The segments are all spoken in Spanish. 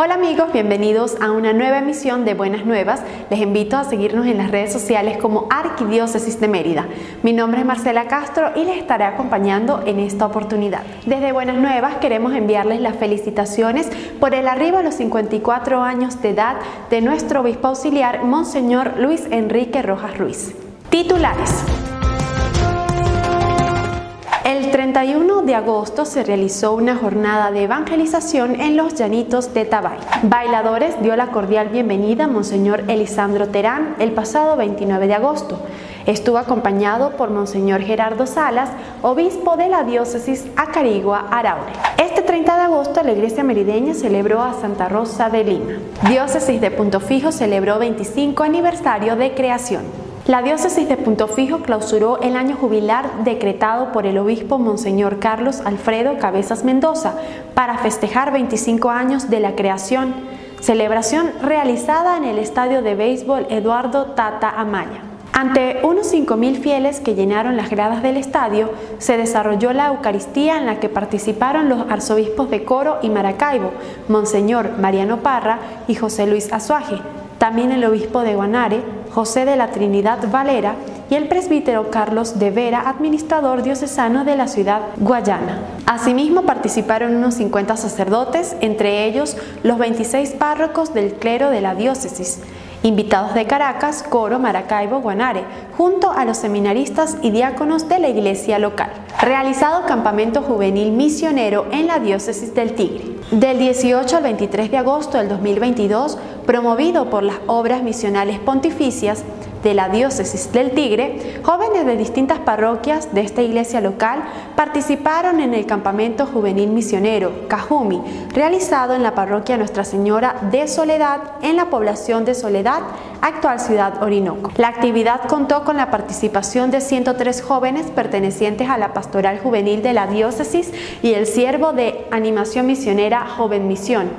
Hola amigos, bienvenidos a una nueva emisión de Buenas Nuevas. Les invito a seguirnos en las redes sociales como Arquidiócesis de Mérida. Mi nombre es Marcela Castro y les estaré acompañando en esta oportunidad. Desde Buenas Nuevas queremos enviarles las felicitaciones por el arribo a los 54 años de edad de nuestro obispo auxiliar, Monseñor Luis Enrique Rojas Ruiz. Titulares. El 31 de agosto se realizó una jornada de evangelización en los llanitos de Tabay. Bailadores dio la cordial bienvenida a Monseñor Elisandro Terán el pasado 29 de agosto. Estuvo acompañado por Monseñor Gerardo Salas, obispo de la diócesis Acarigua Araure. Este 30 de agosto la iglesia merideña celebró a Santa Rosa de Lima. Diócesis de Punto Fijo celebró 25 aniversario de creación. La diócesis de Punto Fijo clausuró el año jubilar decretado por el obispo Monseñor Carlos Alfredo Cabezas Mendoza para festejar 25 años de la creación, celebración realizada en el estadio de béisbol Eduardo Tata Amaya. Ante unos 5.000 fieles que llenaron las gradas del estadio, se desarrolló la Eucaristía en la que participaron los arzobispos de Coro y Maracaibo, Monseñor Mariano Parra y José Luis Azuaje, también el obispo de Guanare, José de la Trinidad Valera, y el presbítero Carlos de Vera, administrador diocesano de la ciudad guayana. Asimismo participaron unos 50 sacerdotes, entre ellos los 26 párrocos del clero de la diócesis, invitados de Caracas, Coro, Maracaibo, Guanare, junto a los seminaristas y diáconos de la iglesia local. Realizado campamento juvenil misionero en la diócesis del Tigre. Del 18 al 23 de agosto del 2022, promovido por las obras misionales pontificias, de la diócesis del Tigre, jóvenes de distintas parroquias de esta iglesia local participaron en el campamento juvenil misionero Cajumi, realizado en la parroquia Nuestra Señora de Soledad en la población de Soledad, actual ciudad Orinoco. La actividad contó con la participación de 103 jóvenes pertenecientes a la pastoral juvenil de la diócesis y el siervo de animación misionera Joven Misión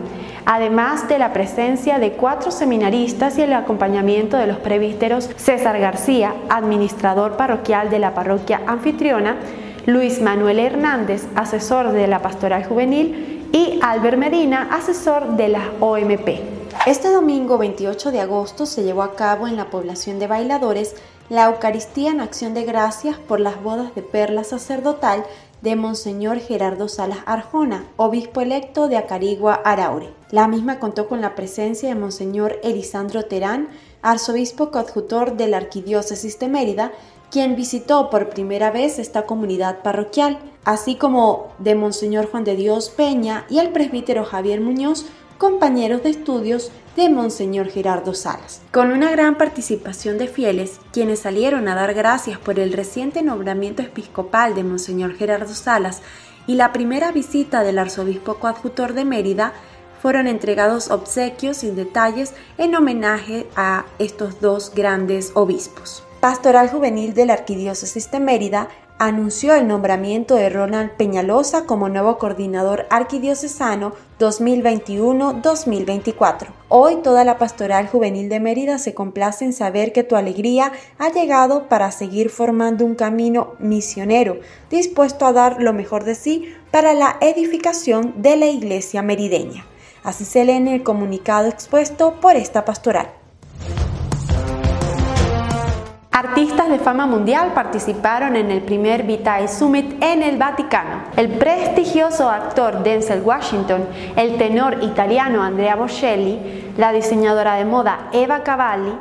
además de la presencia de cuatro seminaristas y el acompañamiento de los prevísteros César García, administrador parroquial de la parroquia anfitriona, Luis Manuel Hernández, asesor de la pastoral juvenil, y Albert Medina, asesor de la OMP. Este domingo 28 de agosto se llevó a cabo en la población de Bailadores la Eucaristía en acción de gracias por las bodas de perla sacerdotal de Monseñor Gerardo Salas Arjona, obispo electo de Acarigua, Araure. La misma contó con la presencia de Monseñor Elisandro Terán, arzobispo coadjutor de la Arquidiócesis de Mérida, quien visitó por primera vez esta comunidad parroquial, así como de Monseñor Juan de Dios Peña y el presbítero Javier Muñoz, compañeros de estudios de Monseñor Gerardo Salas. Con una gran participación de fieles, quienes salieron a dar gracias por el reciente nombramiento episcopal de Monseñor Gerardo Salas y la primera visita del arzobispo coadjutor de Mérida, fueron entregados obsequios sin detalles en homenaje a estos dos grandes obispos. Pastoral Juvenil de la Arquidiócesis de Mérida anunció el nombramiento de Ronald Peñalosa como nuevo coordinador arquidiocesano 2021-2024. Hoy toda la pastoral juvenil de Mérida se complace en saber que tu alegría ha llegado para seguir formando un camino misionero, dispuesto a dar lo mejor de sí para la edificación de la iglesia merideña. Así se lee en el comunicado expuesto por esta pastoral. Artistas de fama mundial participaron en el primer Vitae Summit en el Vaticano. El prestigioso actor Denzel Washington, el tenor italiano Andrea Bocelli, la diseñadora de moda Eva Cavalli,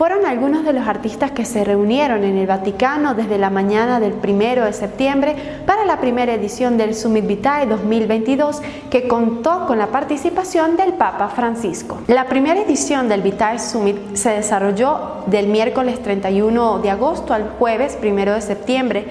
fueron algunos de los artistas que se reunieron en el Vaticano desde la mañana del 1 de septiembre para la primera edición del Summit Vitae 2022 que contó con la participación del Papa Francisco. La primera edición del Vitae Summit se desarrolló del miércoles 31 de agosto al jueves 1 de septiembre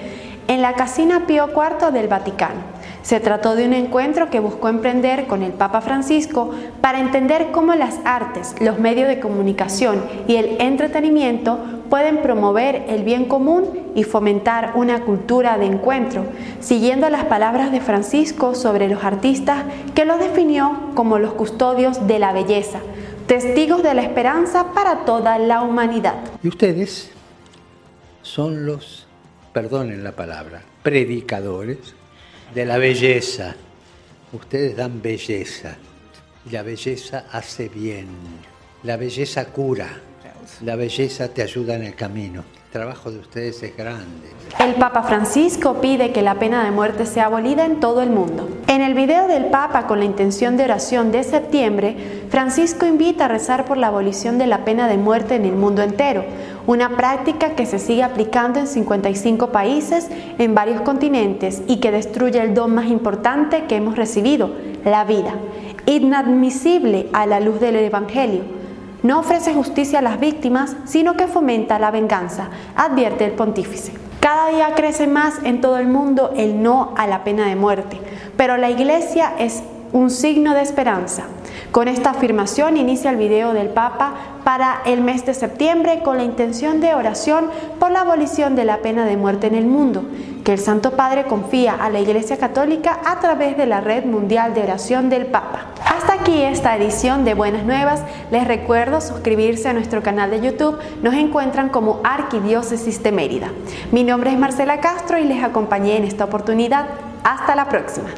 en la Casina Pío IV del Vaticano. Se trató de un encuentro que buscó emprender con el Papa Francisco para entender cómo las artes, los medios de comunicación y el entretenimiento pueden promover el bien común y fomentar una cultura de encuentro, siguiendo las palabras de Francisco sobre los artistas que los definió como los custodios de la belleza, testigos de la esperanza para toda la humanidad. Y ustedes son los, perdonen la palabra, predicadores de la belleza. Ustedes dan belleza. La belleza hace bien. La belleza cura. La belleza te ayuda en el camino. El trabajo de ustedes es grande. El Papa Francisco pide que la pena de muerte sea abolida en todo el mundo. En el video del Papa con la intención de oración de septiembre, Francisco invita a rezar por la abolición de la pena de muerte en el mundo entero, una práctica que se sigue aplicando en 55 países en varios continentes y que destruye el don más importante que hemos recibido, la vida, inadmisible a la luz del Evangelio no ofrece justicia a las víctimas, sino que fomenta la venganza, advierte el pontífice. Cada día crece más en todo el mundo el no a la pena de muerte, pero la Iglesia es un signo de esperanza. Con esta afirmación inicia el video del Papa para el mes de septiembre con la intención de oración por la abolición de la pena de muerte en el mundo, que el Santo Padre confía a la Iglesia Católica a través de la Red Mundial de Oración del Papa. Hasta aquí esta edición de Buenas Nuevas. Les recuerdo suscribirse a nuestro canal de YouTube. Nos encuentran como Arquidiócesis de Mérida. Mi nombre es Marcela Castro y les acompañé en esta oportunidad. Hasta la próxima.